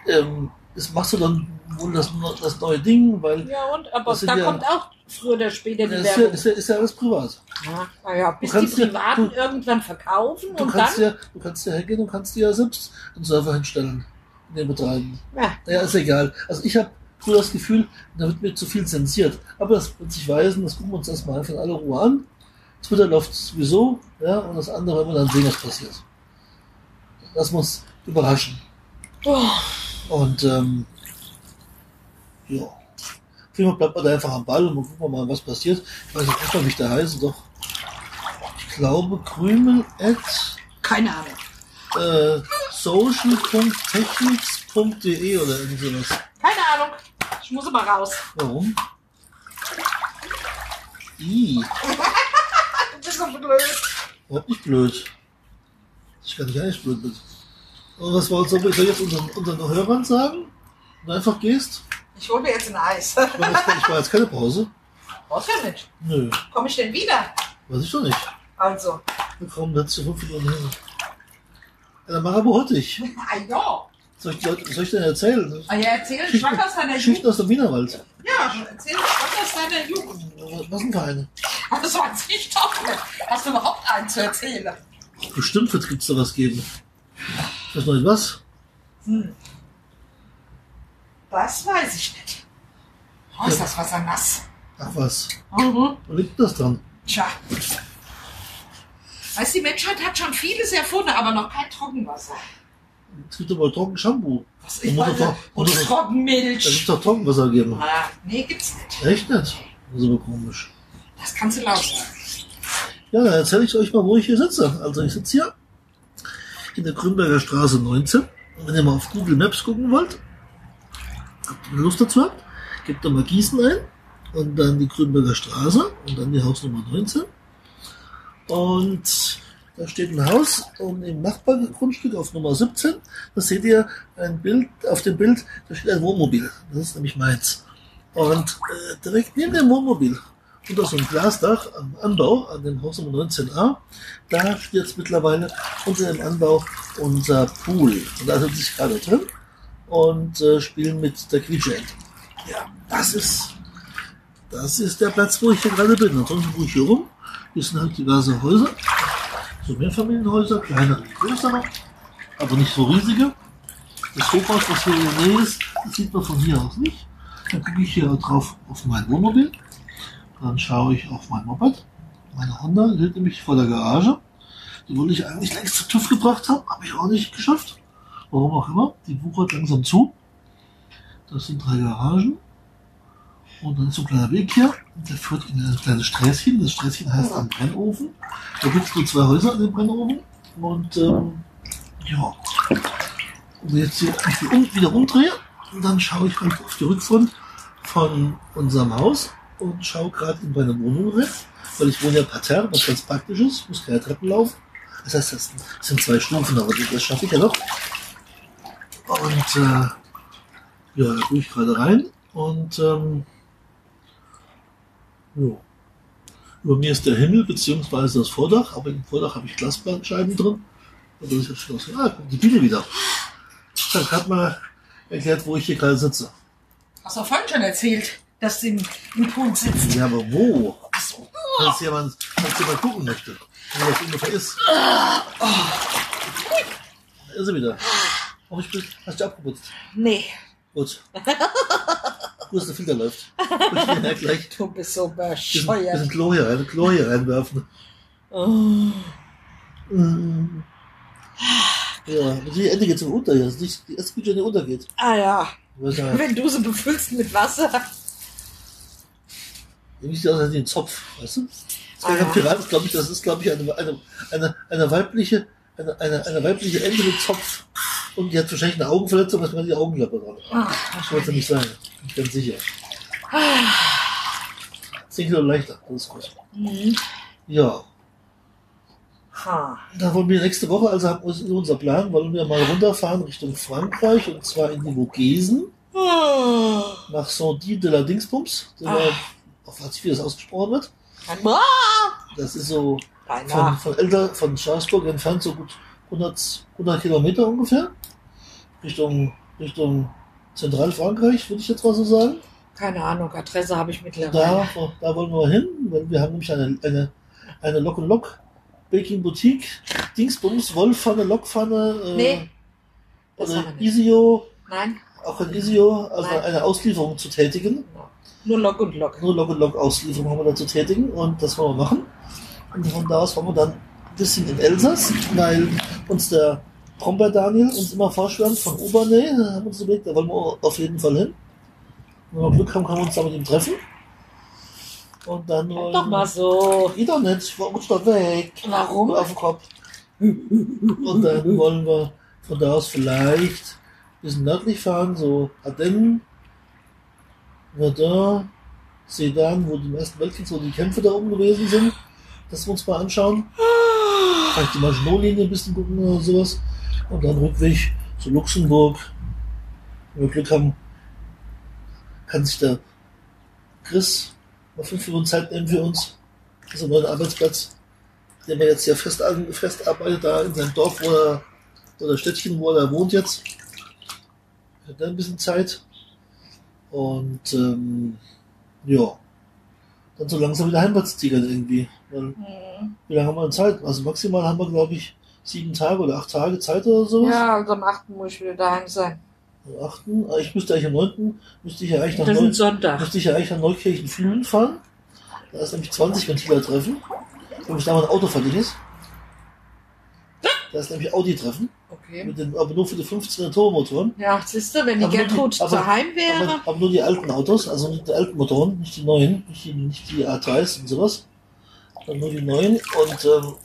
ähm, das machst du dann wohl das, das neue Ding, weil Ja, und? Aber da ja- kommt auch früher oder später die das ist ja, Werbung. ist, ja, ist ja alles privat. Ja, naja, bis die kannst ja- Privaten du- irgendwann verkaufen Du und kannst dann. ja, du kannst ja hergehen und kannst dir ja selbst einen Server hinstellen und den betreiben. Ja, Naja, ist egal. Also ich habe so das Gefühl, da wird mir zu viel zensiert. Aber das wird sich weisen, das gucken wir uns erstmal einfach in aller Ruhe an. Twitter läuft sowieso, ja, und das andere werden wir dann sehen, was passiert. Lass uns überraschen. oh, Und ähm, ja. Fall bleibt man da einfach am Ball und dann gucken wir mal, was passiert. Ich weiß nicht wie ich da heiße, doch. Ich glaube, Krümel at keine Ahnung. äh, social.technics.de oder irgend sowas. Keine Ahnung. Ich muss aber raus. Warum? I, Du bist so blöd. überhaupt nicht blöd. Ich kann nicht eigentlich blöd mit. Und was war, soll ich soll jetzt unseren, unseren Hörern sagen? Wenn du einfach gehst? Ich hole mir jetzt ein Eis. Ich mache jetzt, ich mache jetzt keine Pause. Brauchst ja nicht. Nö, Komme ich denn wieder? weiß ich doch nicht. Also. Wir kommen jetzt zu fünf Minuten hin. Ja, dann mach aber hurtig. Ah ja. Soll ich, soll ich denn erzählen? Ah ja, erzähl Geschichten- schwanger aus deiner Geschichten Jugend. aus dem Wienerwald. Ja, erzähl schwanger aus deiner Jugend. Was was denn für eine? Das weiß ich doch nicht. Hast du überhaupt einen zu erzählen? Bestimmt wird es da was geben. Was noch nicht was? Hm. Das weiß ich nicht. Oh, ist das Wasser nass? Ach was. Mhm. Wo liegt das dran? Tja. Weißt du, die Menschheit hat schon vieles erfunden, aber noch kein Trockenwasser. Es gibt aber trocken Shampoo. Was ich weiß, doch- und doch- Da gibt Trockenmilch. es doch Trockenwasser geben. Ah, nee, gibt's nicht. Echt nicht? Das ist aber komisch. Das kannst du laut sagen. Ja, dann erzähle ich euch mal, wo ich hier sitze. Also ich sitze hier in der Grünberger Straße 19. Und wenn ihr mal auf Google Maps gucken wollt, habt ihr Lust dazu habt, gebt da mal Gießen ein und dann die Grünberger Straße und dann die Hausnummer 19. Und da steht ein Haus und im Nachbargrundstück auf Nummer 17, da seht ihr ein Bild, auf dem Bild, da steht ein Wohnmobil. Das ist nämlich meins. Und äh, direkt neben dem Wohnmobil unter so einem Glasdach am Anbau, an dem Haus Nummer 19a, da steht jetzt mittlerweile unter dem Anbau unser Pool. Und da sitze ich gerade drin und äh, spielen mit der Quietscheente. Ja, das ist, das ist der Platz, wo ich hier gerade bin. Ansonsten gucke ich hier rum. Hier sind halt diverse Häuser. So Mehrfamilienhäuser, kleinere größere, aber nicht so riesige. Das Hochhaus, was hier in der Nähe ist, sieht man von hier aus nicht. Dann gucke ich hier drauf auf mein Wohnmobil. Dann schaue ich auf mein Moped. Meine Honda steht nämlich vor der Garage. Die wollte ich eigentlich längst zu TÜV gebracht haben, habe ich auch nicht geschafft. Warum auch immer. Die wuchert langsam zu. Das sind drei Garagen. Und dann ist so ein kleiner Weg hier. Der führt in ein kleines Sträßchen. Das Sträßchen heißt ein Brennofen. Da gibt es nur zwei Häuser an dem Brennofen. Und ähm, ja. Und jetzt hier mich wieder um- umdrehe. Und dann schaue ich auf die Rückfront von unserem Haus und schaue gerade in meine Wohnung rein, weil ich wohne ja parterre, was ganz praktisch ist, muss keine Treppen laufen. Das heißt, das sind zwei Stufen, aber das schaffe ich ja noch. Und äh, ja, da gehe ich gerade rein und ähm, ja. Über mir ist der Himmel beziehungsweise das Vordach, aber im Vordach habe ich Glasscheiben drin. Und das ist jetzt schlossen. Ah, kommt die Biene wieder. Habe gerade mal erklärt, wo ich hier gerade sitze. Hast du vorhin schon erzählt, dass sie im, im Pool sitzen. Ja, aber wo? Ach so. falls jemand, falls jemand gucken möchte, wo das ungefähr ist. Da ist sie wieder. Hoffe ich, bin- hast du abgeputzt. Nee, Gut. Wo ist der Filter läuft. Und ich ja gleich du bist so ein bisschen, bescheuert. bisschen Klo hier rein, Klo hier reinwerfen. Oh. Ja, die Ende geht so unter hier. Das ist nicht, die erste Güte, die untergeht. Ah ja, wenn du sie befüllst mit Wasser. Nicht aus als ein Zopf, weißt du? Das Ah. Pirat glaube ich, das ist, glaube ich, eine, eine, eine, eine weibliche, eine, eine, eine weibliche Ente mit Zopf. Und die hat wahrscheinlich eine Augenverletzung, was man die Augenklappe dran. Ach, Das wollte nicht sein. Bin ich ganz sicher. 10 Kilo leichter, ist gut. Mhm. Ja, Ha. da wollen wir nächste Woche, also haben wir unser Plan, wollen wir mal runterfahren Richtung Frankreich und zwar in die Vogesen. Oh. nach Saint-Dié de la Dingsbums, Ah. Auf was wie das ausgesprochen wird. Ah. Das ist so von, von älter, von Straßburg entfernt so gut 100, 100 Kilometer ungefähr. Richtung, Richtung Zentralfrankreich, würde ich jetzt mal so sagen. Keine Ahnung, Adresse habe ich Da, mittlerweile. da wollen wir hin, weil wir haben nämlich eine, eine, eine Lock and Lock Baking Boutique, Dingsbums, Wollpfanne, Lockpfanne, äh, Nee, oder. Isio, Nein, auch in Isio, also Nein. eine Auslieferung zu tätigen. Nur Lock und Lock. nur Log- und Log-Auslieferung haben wir da zu tätigen und das wollen wir machen. Und von da aus wollen wir dann ein bisschen in Elsass, weil uns der Brombeer Daniel uns immer vorschwärmt von Obernay. Da haben wir uns überlegt, da wollen wir auf jeden Fall hin. Wenn wir Glück haben, können wir uns da mit ihm treffen. Und dann wollen Doch mal so. Ich doch nicht, ich rutscht doch weg. Warum? Auf den Kopf. Und dann wollen wir von da aus vielleicht ein bisschen nördlich fahren, so Ardennen, Verdun, Sedan, wo die Ersten Weltkrieg so die Kämpfe da oben gewesen sind. Das wir uns mal anschauen. Vielleicht die Maginot-Linie ein bisschen gucken oder sowas. Und dann Rückweg zu Luxemburg. Wenn wir Glück haben, kann sich der Chris mal fünf Minuten Zeit nehmen für uns. Das ist ein neuer Arbeitsplatz, den wir jetzt ja fest, fest arbeitet, da in seinem Dorf, wo er, oder Städtchen, wo er da wohnt jetzt. Hat da ein bisschen Zeit. Und ähm, ja, dann so langsam wieder heimwärts tigern irgendwie. Weil, Mhm. wie lange haben wir denn Zeit? Also maximal haben wir, glaube ich, sieben Tage oder acht Tage Zeit oder sowas. Ja, also am 8. muss ich wieder daheim sein. Am achten, ah, ich müsste eigentlich am neunten, müsste ich ja eigentlich nach, Neu müsste ich ja eigentlich nach Neukirchen Flühen fahren. Da ist nämlich 20 Ventiler treffen. Wenn ich da mal ein Auto fertig ist. Da ist nämlich Audi treffen. Okay. Mit den, aber nur für die 15er Turbomotoren. Ja, siehst du, wenn die Aber nur die- Gertrud aber- daheim wäre. Aber, aber nur die alten Autos, also nicht die alten Motoren, nicht die neuen, nicht die, nicht die A3s und sowas, sondern nur die neuen. Und ähm,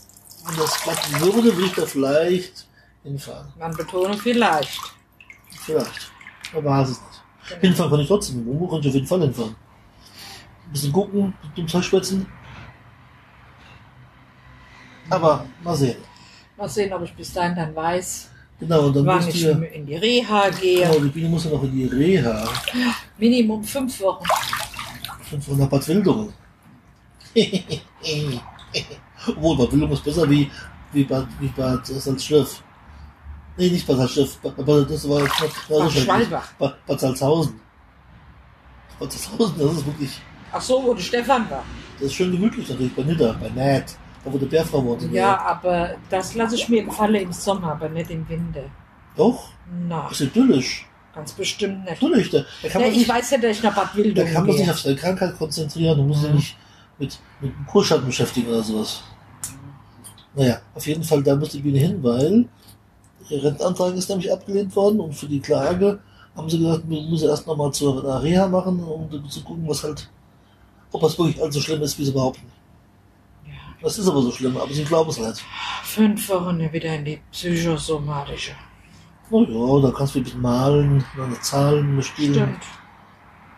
wenn das klappen würde, würde ich da vielleicht hinfahren. Man betone vielleicht. Vielleicht. Aber weiß es nicht. Genau. Hinfahren kann ich trotzdem. Mit Umo kann ich auf jeden Fall hinfahren. Ein bisschen gucken, mit dem Zeug schwätzen. Aber mal sehen. Mal sehen, ob ich bis dahin dann weiß, Genau, und dann wann ich die, in die Reha gehe. genau, die Biene muss ja noch in die Reha. Minimum fünf Wochen. Und von der Bad Wildungen. Obwohl, Bad Wildungen ist besser wie, wie Bad, wie Bad Salzschlirf. Nee, nicht Bad Salzschlirf. Bad, Bad, das war, das war Bad schrecklich. Schwalbach. Bad, Bad Salzhausen. Bad Salzhausen, das ist wirklich, Ach so, wo der Stefan war. das ist schön gemütlich natürlich, bei Nidda, bei Nat, da der Bärfrau wohnt. Ja, aber das lasse ich mir gefallen im Sommer, aber nicht im Winter. Doch, Na, ist idyllisch. ganz bestimmt nicht. Natürlich, da, da kann Ja, man ich weiß ja, dass ich nach Bad da Wildungen kann man sich auf seine Krankheit konzentrieren und muss sich Mhm. nicht mit, mit dem Kurschatten beschäftigen oder sowas. Naja, auf jeden Fall, da muss die Biene hin, weil ihr Rentenantrag ist nämlich abgelehnt worden und für die Klage haben sie gesagt, man muss erst nochmal zur Reha machen, um zu gucken, was halt, ob das wirklich allzu schlimm ist, wie sie behaupten. Das ist aber so schlimm, aber sie glauben es nicht. fünf Wochen wieder in die psychosomatische. Na ja, da kannst du bisschen malen, deine Zahlen spielen, Stimmt.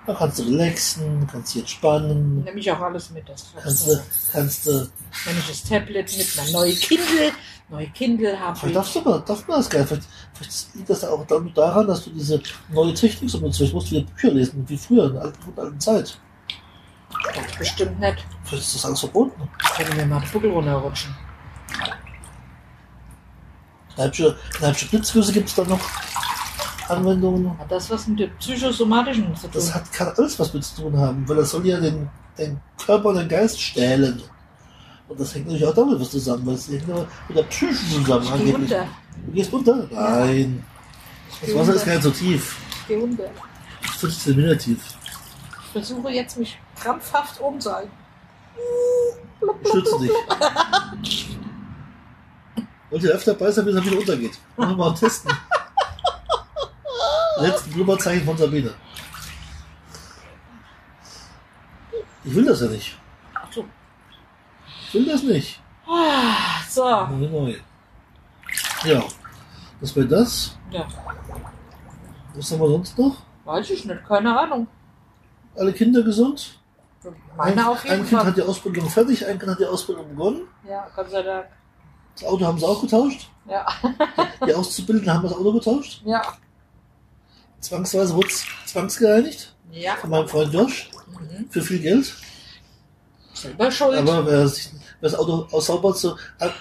da kannst du relaxen, kannst dich entspannen, Nehme ich auch alles mit. Das kannst du, kannst du, Wenn ich das Tablet mit einer neuen Kindle, neue Kindle habe. vielleicht darfst du aber, darf man das nicht, vielleicht, vielleicht liegt das auch daran, dass du diese neue Technik so benutzt, vielleicht musst du wieder Bücher lesen, wie früher, in der alten, guten alten Zeit. Ganz bestimmt nicht. Vielleicht ist das alles verboten. Ich könnte mir mal den Buckel runterrutschen. Kneipsche, Kneipsche Blitzfüße gibt es da noch Anwendungen. Hat das was mit dem psychosomatischen zu tun? Das hat, kann alles was mit zu tun haben, weil das soll ja den, deinen Körper und deinen Geist stählen. Und das hängt natürlich auch damit was zusammen, weil es hängt mit der Psyche zusammen. Ich geh angeblich. unter. Du gehst unter? Nein. Das Wasser unter. ist gar nicht so tief. Ich geh unter. 15 Meter tief. Ich versuche jetzt mich krampfhaft umzuhalten. Stütze dich. Wollt ihr öfter dabei sein, bis er wieder untergeht? Wir mal testen. Letzten Blubberzeichen von Sabine. Ich will das ja nicht. Ach so. Ich will das nicht. Ah, So. Neu, neu. Ja. Das wäre das. Ja. Was haben wir sonst noch? Weiß ich nicht, keine Ahnung. Alle Kinder gesund? Meine ein, auf jeden ein Kind Fall. hat die Ausbildung fertig, ein Kind hat die Ausbildung begonnen. Ja, Gott sei Dank. Das Auto haben sie auch getauscht. Ja. Die Auszubildenden haben das Auto getauscht. Ja. Zwangsweise wurde es zwangsgereinigt Ja. von meinem Freund Josh Mhm. für viel Geld. Selber schuld. Aber wer, sich, wer das Auto aus sauber zu, ab,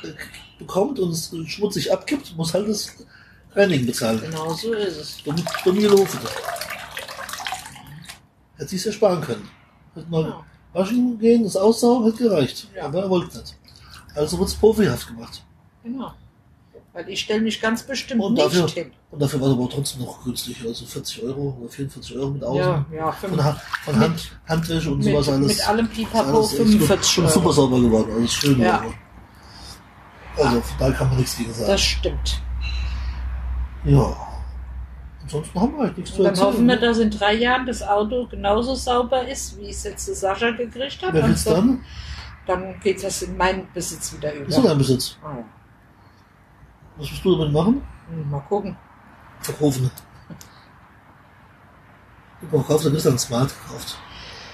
bekommt und es schmutzig abgibt, muss halt das Reinigen bezahlen. genau so ist es. Dumm, dumm gelaufen. Hätte sich ja sparen können. Hätte mal Ja. waschen gehen, das aussaugen, hätte gereicht. Ja. Aber er wollte nicht. Also wurde es profihaft gemacht. Genau. Weil ich stelle mich ganz bestimmt Und nicht dafür- hin. Und dafür war es aber trotzdem noch günstig. Also 40 Euro oder 44 Euro mit Außen. Ja, ja, Von, Ha- von Hand, Handwäsche und mit, sowas alles. mit allem Pipapo alles echt 45 schon super Euro. sauber geworden. Alles schön. Ja. Also von da kann man nichts gegen sagen. Das stimmt. ja. Ansonsten haben wir halt nichts zu Und dann erzählen. hoffen wir, dass in drei Jahren das Auto genauso sauber ist, wie es jetzt Sascha gekriegt hat. Wer Und will's dann? Dann geht das in meinen Besitz wieder über. Ist doch dein Besitz. Ah, ja. Was willst du damit machen? Hm, Mal gucken. Verkaufen. Ich habe gekauft, dann ist dann Smart gekauft.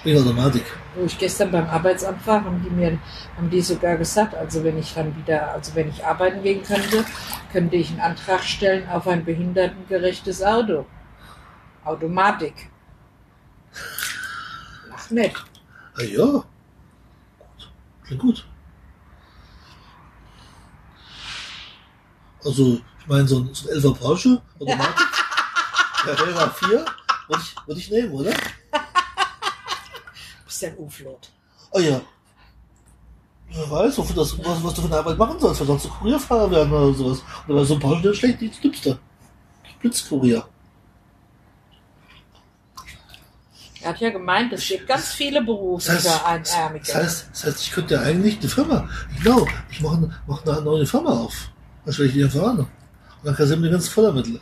Wegen Automatik. Wo ich gestern beim Arbeitsamt war, haben die mir, haben die sogar gesagt, also wenn ich dann wieder, also wenn ich arbeiten gehen könnte, könnte ich einen Antrag stellen auf ein behindertengerechtes Auto. Automatik. Lach nicht. Ah ja. Gut. Klingt gut. Also, ich meine, so ein, so ein 11er Porsche, Automatik, Carrera 4, würde ich, würd ich nehmen, oder? Bist ja ein U-Flot. Ah ja. Wer weiß, das, was, was du für eine Arbeit machen sollst, vielleicht sollst du Kurierfahrer werden oder sowas. Oder so Porsche, der ist schlecht, die nimmst du. Blitzkurier. Er hat ja gemeint, es gibt ganz viele Berufe Das heißt, für Einärmige. das heißt, das heißt, ich könnte ja eigentlich eine Firma, genau, ich mache eine, mach eine neue Firma auf. Dann stelle ich die an. Und dann kassieren wir die ganzen Fördermittel.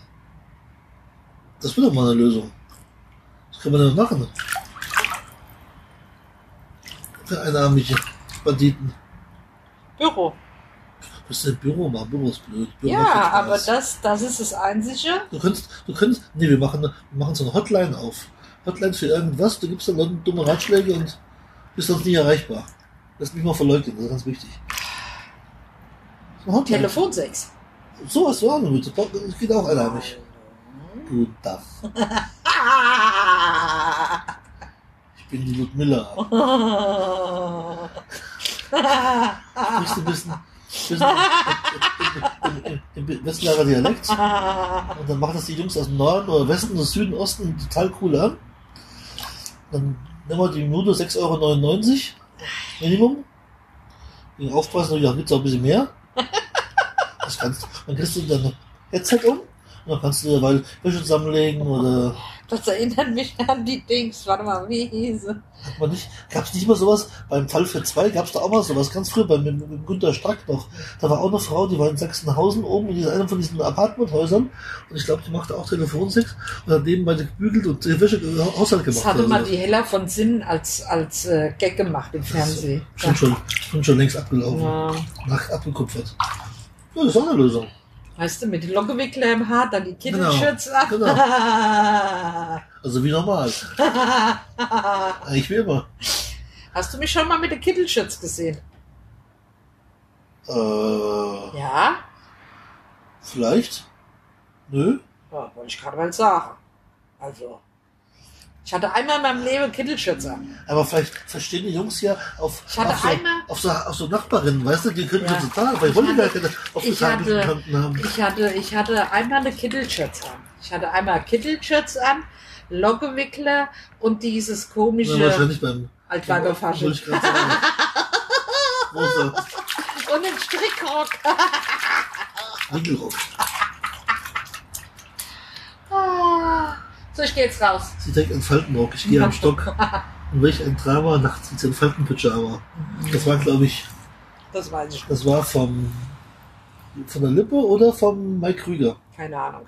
Das wäre doch mal eine Lösung. Das kann man dann machen. Für einarmige Banditen. Büro. Das ist ein Büro machen. Büro ist blöd. Büro Ja, aber das, das ist das Einzige. Du könntest, du könntest, nee, wir machen, wir machen so eine Hotline auf. Hotline für irgendwas, du gibst dann Leuten dumme Ratschläge und bist sonst nicht erreichbar. Das ist nicht mal verleugnen, das ist ganz wichtig. So eine. Telefonsex. So was du auch noch mit. Das geht auch einheimisch. Guten Tag. Ich bin die Ludmilla. Sprichst du ein bisschen, bisschen im, im, im, im Westlager Dialekt? Und dann machen das die Jungs aus dem Norden oder Westen oder Süden, Osten total cool an. Dann nehmen wir die Minute 6,99 Euro Minimum. Wegen Aufpreis natürlich auch gibt's auch ein bisschen mehr. Das kannst, dann kriegst du dein Headset um und dann kannst du dir Wäsche zusammenlegen oder Das erinnert mich an die Dings. Warte mal, wie hieß es? hat man nicht, gab's nicht mal sowas, beim Fall für zwei gab's da auch mal sowas, ganz früher bei mit, mit Günter Strack noch. Da war auch eine Frau, die war in Sachsenhausen oben in dieser, einem von diesen Apartmenthäusern und ich glaube, die machte auch Telefonsex und hat nebenbei gebügelt und die Wäsche, äh, Haushalt gemacht. Das hatte oder mal die Hella von Sinn als, als äh, Gag gemacht im Fernsehen. Schon, schon, schon, schon längst abgelaufen. Ja. Nach, abgekupfert. Ja, das ist auch eine Lösung. Weißt du, mit den Lockenwickler im Haar, dann die Genau, Kittelschürze an. genau. Also wie normal. Eigentlich wie immer. Hast du mich schon mal mit der Kittelschürze gesehen? Äh, Ja? vielleicht? Nö? Ja, wollte ich gerade mal sagen. Also, ich hatte einmal in meinem Leben Kittelschürze an. Aber vielleicht verstehen die Jungs ja auf, Ich hatte auf, so, einmal- auf, so, auf so Nachbarinnen, weißt du, die können Ja. ja. total, weil ich wollte hatte- keine ich hatte- haben. Ich hatte, ich hatte einmal eine Kittelschürze an. Ich hatte einmal Kittelschürze an, Lockenwickler und dieses Ja, komische. wahrscheinlich beim. Rosa. Und einen Strickrock. Wickelrock. So, ich gehe jetzt raus. Sie trägt einen Faltenrock. Ich gehe am Stock. Und welch ein Drama. Nachts sie ein Faltenpyjama. Das war, glaube ich, Das weiß ich. das war vom, von der Lippe oder vom Mike Krüger. Keine Ahnung.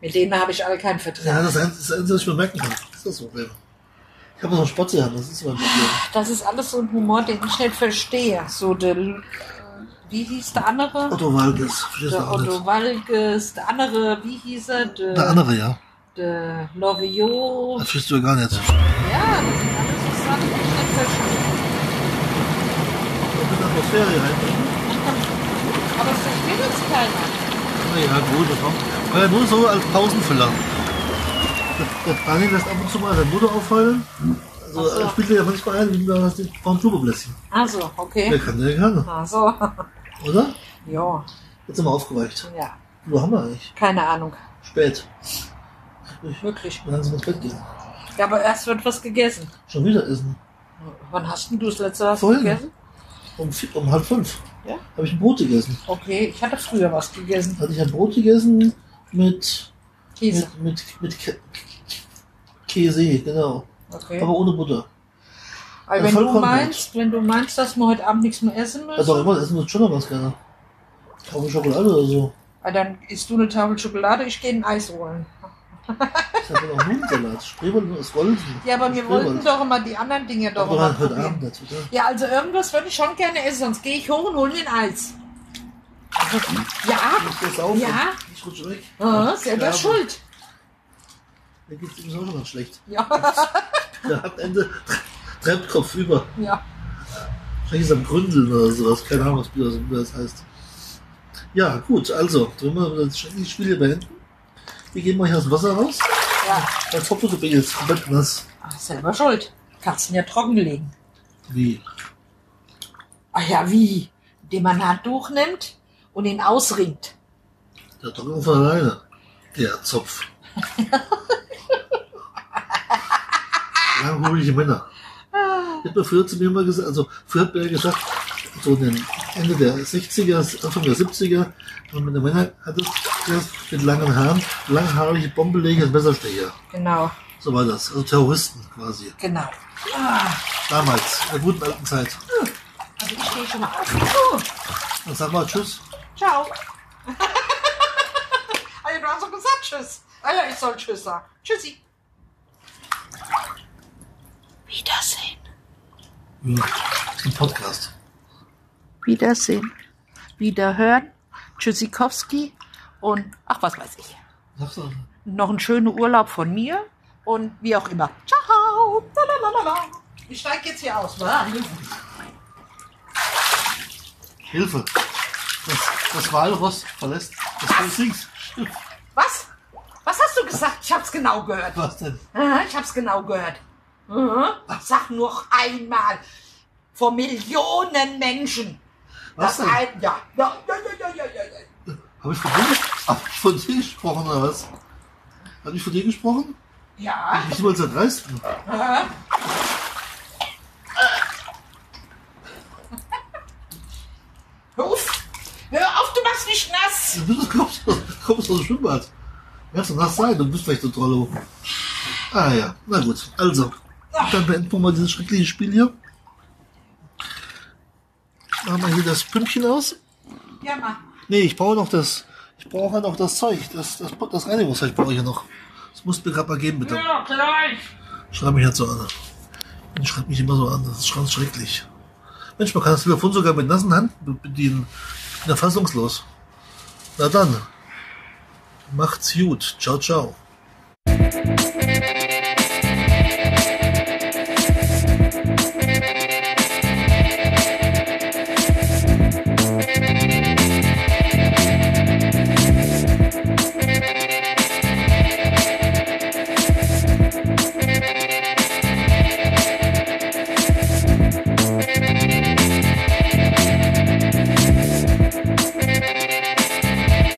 Mit denen habe ich alle keinen Vertrag. Ja, das ist das Einzige, was ich mir merken kann. Das ist das Problem. Ich habe so einen Spotze haben, das ist mein Problem. Das ist alles so ein Humor, den ich nicht verstehe. So der, äh, wie hieß der andere? Otto Walges. Der? Otto Walges, der andere, wie hieß er? Der, Der andere, ja. Der Loriot. Das verstehst du ja gar nicht. Ja, das sind alles verstehe. Und in Atmosphäre reinbringen. Aber es versteht jetzt keiner. Ja, gut, das war ja nur so als Pausenfüller. Der der Daniel lässt ab und zu mal seine Mutter aufheulen. Also so. er spielt ja manchmal ein, wie man das vom Turbobläschen. Also, Der okay. kann, der kann. Also, Oder? ja, Jetzt sind wir aufgeweicht. ja, Wo haben wir eigentlich? keine Ahnung. Spät. Wirklich. Dann sind wir ins Bett gehen. Ja, aber erst wird was gegessen. Schon wieder essen. Wann hast denn du das letzte Vorhin. gegessen? Um, vier, um halb fünf Ja. habe ich ein Brot gegessen. Okay, ich hatte früher was gegessen. Hatte ich ein Brot gegessen mit, Käse. mit, mit, mit Kä- Käse, genau. Okay. Aber ohne Butter. Aber Ja, wenn du meinst, wenn du meinst, dass wir heute Abend nichts mehr essen müssen, Also auch immer, essen wir schon noch was gerne. Tafel Schokolade oder so. ah, dann isst du eine Tafel Schokolade, ich gehe ein Eis holen. Ich habe noch Nudelsalat. Spreewald ist Rolsen. Ja, aber wir wollten doch immer die anderen Dinge doch Aber halt heute. Abend nicht, oder? Ja, also irgendwas würde ich schon gerne essen, sonst gehe ich hoch und hole mir ein Eis. Ja, Ich das auf. Ja. Ich rutsche weg. ah, selber Sterbe. schuld. Mir geht's ihm auch schon ganz schlecht. Ja, Der hat Ende treibt Kopf über. ja. Vielleicht ist am Gründeln oder sowas. Keine Ahnung, was das heißt. Ja, gut, also, wollen wir das Spiel hier beenden? Wir gehen mal hier dem Wasser raus. ja. Als Hopfe du jetzt komplett nass. Ach, selber schuld. Kannst ihn ja trocken legen. Wie? Ach ja, wie? Indem man ein Handtuch nimmt und ihn ausringt. Der Trocken von alleine. Der Zopf. Langholige Männer. Hat mir früher zu mir immer gesagt, also früher hat mir gesagt, so in den Ende der 60er, Anfang der 70er, wenn man eine Männer hatte, der mit langen Haaren, langhaarige Bombenleger, Messerstecher. Genau, So war das. Also Terroristen quasi. genau. Ah, Damals, in der guten alten Zeit. also ich stehe schon mal auf. Uh, Dann sag mal Tschüss. ciao. ja, du hast doch gesagt Tschüss. Ah ja, ich soll Tschüss sagen. Tschüssi. Wiedersehen. Ja, ein Podcast. Wiedersehen. Wiederhören. Tschüssikowski. Und ach, was weiß ich. Noch einen schönen Urlaub von mir. Und wie auch immer. Ciao. Lalalala. Ich steige jetzt hier aus. wa? Hilfe. Das, das Walross verlässt das Pulsings. Was? Was hast du gesagt? Ich hab's genau gehört. Was denn? Ich hab's genau gehört. Sag nur einmal. Vor Millionen Menschen. Was denn? ein, ja. Ja, ja, ja, ja, ja, ja. Habe ich von dir, hab ich von dir gesprochen oder was? Habe ich von dir gesprochen? Ja. Ich will zerdreisten. Aha. Hör auf. Hör auf, du machst mich nass. Du kommst, kommst aus dem Schwimmbad. Kannst du nass sein, du bist vielleicht so Trollo. Ah ja, na gut. Also, dann beenden wir mal dieses schreckliche Spiel hier. Machen wir hier das Pümpchen aus. Ja, Mann. Nee, ich brauche noch das. Ich brauche noch das Zeug. Das, das, das Reinigungszeug brauche ich ja noch. Das musst du mir gerade mal geben, bitte. Ja, gleich. Schreib mich jetzt so an. Ich schreibe mich immer so an. Das ist ganz schrecklich. Mensch, man kann das Telefon sogar mit nassen Händen be- bedienen. Ich bin ja fassungslos. Na dann. Macht's gut. Ciao, ciao.